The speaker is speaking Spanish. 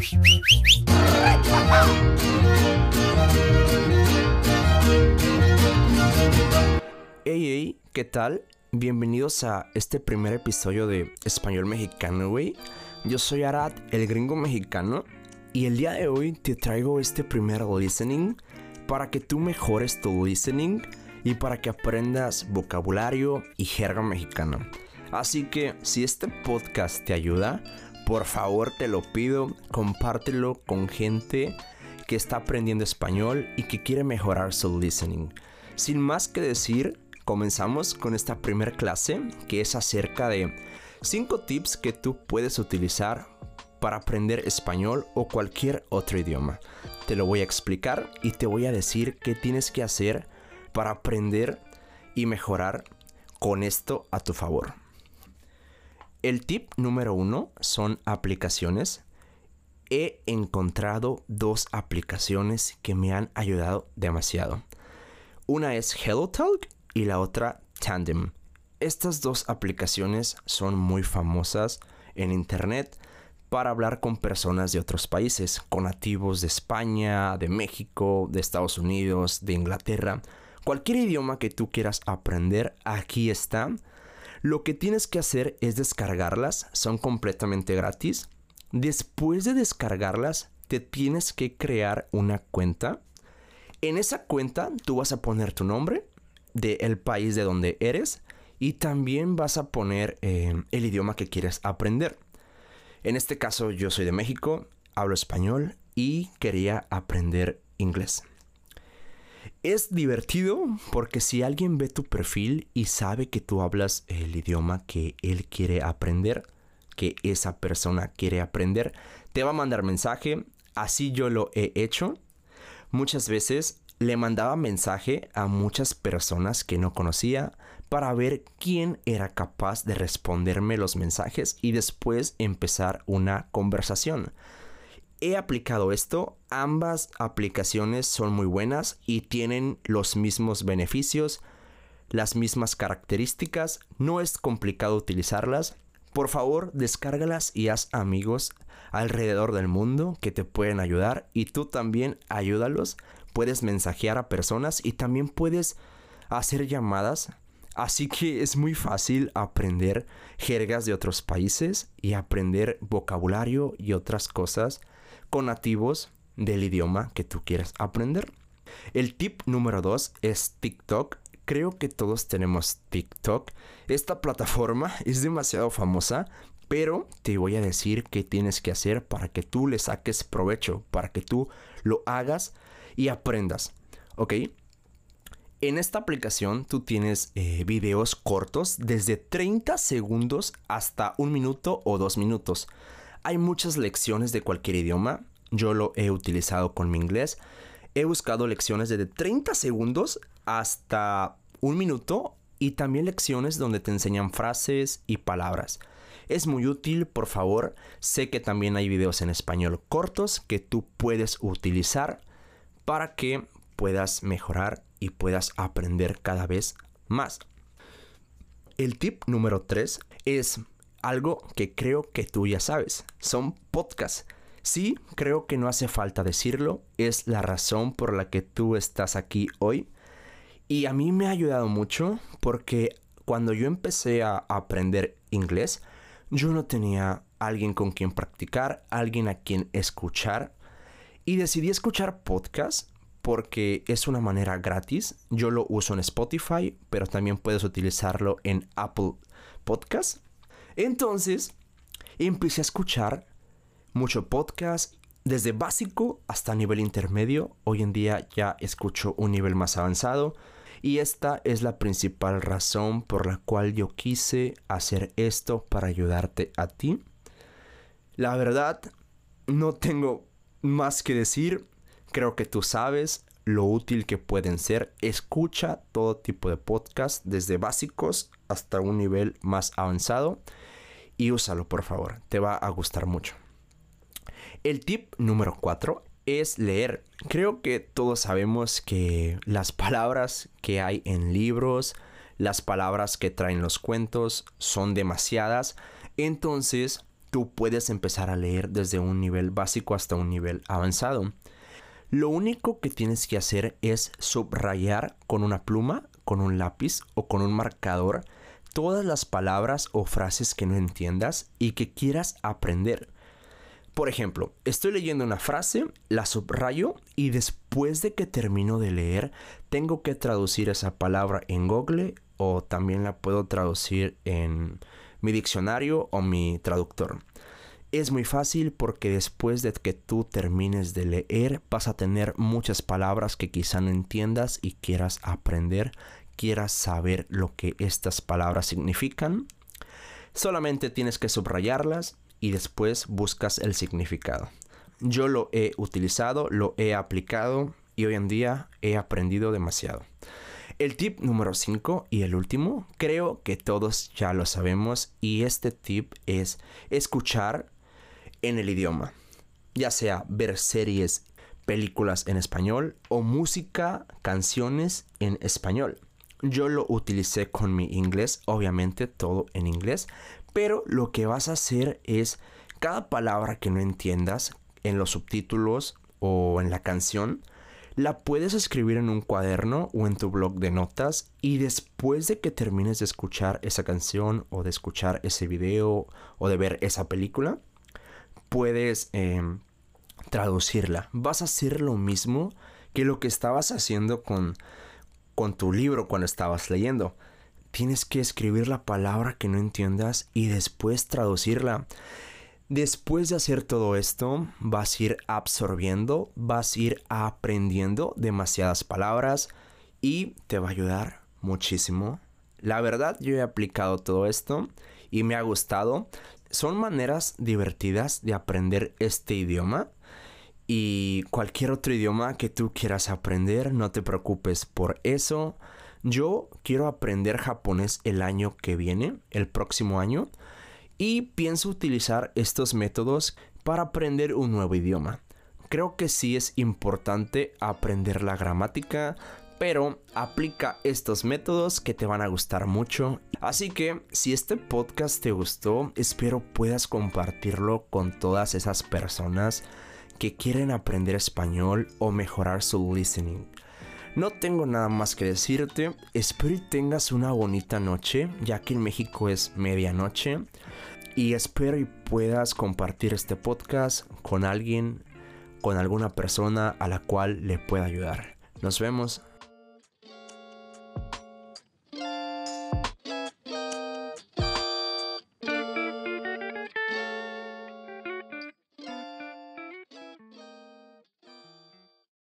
Hey, hey, ¿qué tal? Bienvenidos a este primer episodio de Español Mexicano, güey. Yo soy Arad, el gringo mexicano, y el día de hoy te traigo este primer listening para que tú mejores tu listening y para que aprendas vocabulario y jerga mexicana. Así que si este podcast te ayuda, por favor te lo pido, compártelo con gente que está aprendiendo español y que quiere mejorar su listening. Sin más que decir, comenzamos con esta primera clase que es acerca de 5 tips que tú puedes utilizar para aprender español o cualquier otro idioma. Te lo voy a explicar y te voy a decir qué tienes que hacer para aprender y mejorar con esto a tu favor. El tip número uno son aplicaciones. He encontrado dos aplicaciones que me han ayudado demasiado. Una es HelloTalk y la otra Tandem. Estas dos aplicaciones son muy famosas en internet para hablar con personas de otros países, con nativos de España, de México, de Estados Unidos, de Inglaterra. Cualquier idioma que tú quieras aprender, aquí está. Lo que tienes que hacer es descargarlas, son completamente gratis. Después de descargarlas, te tienes que crear una cuenta. En esa cuenta tú vas a poner tu nombre del país de donde eres y también vas a poner eh, el idioma que quieres aprender. En este caso yo soy de México, hablo español y quería aprender inglés. Es divertido porque si alguien ve tu perfil y sabe que tú hablas el idioma que él quiere aprender, que esa persona quiere aprender, te va a mandar mensaje. Así yo lo he hecho. Muchas veces le mandaba mensaje a muchas personas que no conocía para ver quién era capaz de responderme los mensajes y después empezar una conversación. He aplicado esto, ambas aplicaciones son muy buenas y tienen los mismos beneficios, las mismas características, no es complicado utilizarlas. Por favor, descárgalas y haz amigos alrededor del mundo que te pueden ayudar y tú también ayúdalos. Puedes mensajear a personas y también puedes hacer llamadas. Así que es muy fácil aprender jergas de otros países y aprender vocabulario y otras cosas con nativos del idioma que tú quieras aprender. El tip número 2 es TikTok. Creo que todos tenemos TikTok. Esta plataforma es demasiado famosa, pero te voy a decir qué tienes que hacer para que tú le saques provecho, para que tú lo hagas y aprendas. ¿Ok? En esta aplicación tú tienes eh, videos cortos desde 30 segundos hasta un minuto o dos minutos. Hay muchas lecciones de cualquier idioma. Yo lo he utilizado con mi inglés. He buscado lecciones de 30 segundos hasta un minuto y también lecciones donde te enseñan frases y palabras. Es muy útil, por favor. Sé que también hay videos en español cortos que tú puedes utilizar para que puedas mejorar y puedas aprender cada vez más. El tip número 3 es algo que creo que tú ya sabes. Son podcasts. Sí, creo que no hace falta decirlo. Es la razón por la que tú estás aquí hoy. Y a mí me ha ayudado mucho porque cuando yo empecé a aprender inglés, yo no tenía alguien con quien practicar, alguien a quien escuchar. Y decidí escuchar podcasts porque es una manera gratis. Yo lo uso en Spotify, pero también puedes utilizarlo en Apple Podcasts. Entonces, empecé a escuchar mucho podcast, desde básico hasta nivel intermedio. Hoy en día ya escucho un nivel más avanzado. Y esta es la principal razón por la cual yo quise hacer esto para ayudarte a ti. La verdad, no tengo más que decir. Creo que tú sabes lo útil que pueden ser. Escucha todo tipo de podcast, desde básicos hasta un nivel más avanzado y úsalo por favor, te va a gustar mucho. El tip número 4 es leer. Creo que todos sabemos que las palabras que hay en libros, las palabras que traen los cuentos son demasiadas, entonces tú puedes empezar a leer desde un nivel básico hasta un nivel avanzado. Lo único que tienes que hacer es subrayar con una pluma, con un lápiz o con un marcador todas las palabras o frases que no entiendas y que quieras aprender. Por ejemplo, estoy leyendo una frase, la subrayo y después de que termino de leer, tengo que traducir esa palabra en Google o también la puedo traducir en mi diccionario o mi traductor. Es muy fácil porque después de que tú termines de leer vas a tener muchas palabras que quizá no entiendas y quieras aprender, quieras saber lo que estas palabras significan. Solamente tienes que subrayarlas y después buscas el significado. Yo lo he utilizado, lo he aplicado y hoy en día he aprendido demasiado. El tip número 5 y el último, creo que todos ya lo sabemos y este tip es escuchar en el idioma, ya sea ver series, películas en español o música, canciones en español. Yo lo utilicé con mi inglés, obviamente todo en inglés, pero lo que vas a hacer es cada palabra que no entiendas en los subtítulos o en la canción, la puedes escribir en un cuaderno o en tu blog de notas y después de que termines de escuchar esa canción o de escuchar ese video o de ver esa película, puedes em, traducirla. Vas a hacer lo mismo que lo que estabas haciendo con, con tu libro cuando estabas leyendo. Tienes que escribir la palabra que no entiendas y después traducirla. Después de hacer todo esto, vas a ir absorbiendo, vas a ir aprendiendo demasiadas palabras y te va a ayudar muchísimo. La verdad, yo he aplicado todo esto y me ha gustado. Son maneras divertidas de aprender este idioma. Y cualquier otro idioma que tú quieras aprender, no te preocupes por eso. Yo quiero aprender japonés el año que viene, el próximo año, y pienso utilizar estos métodos para aprender un nuevo idioma. Creo que sí es importante aprender la gramática, pero aplica estos métodos que te van a gustar mucho. Así que si este podcast te gustó, espero puedas compartirlo con todas esas personas que quieren aprender español o mejorar su listening. No tengo nada más que decirte, espero y tengas una bonita noche, ya que en México es medianoche, y espero y puedas compartir este podcast con alguien, con alguna persona a la cual le pueda ayudar. Nos vemos.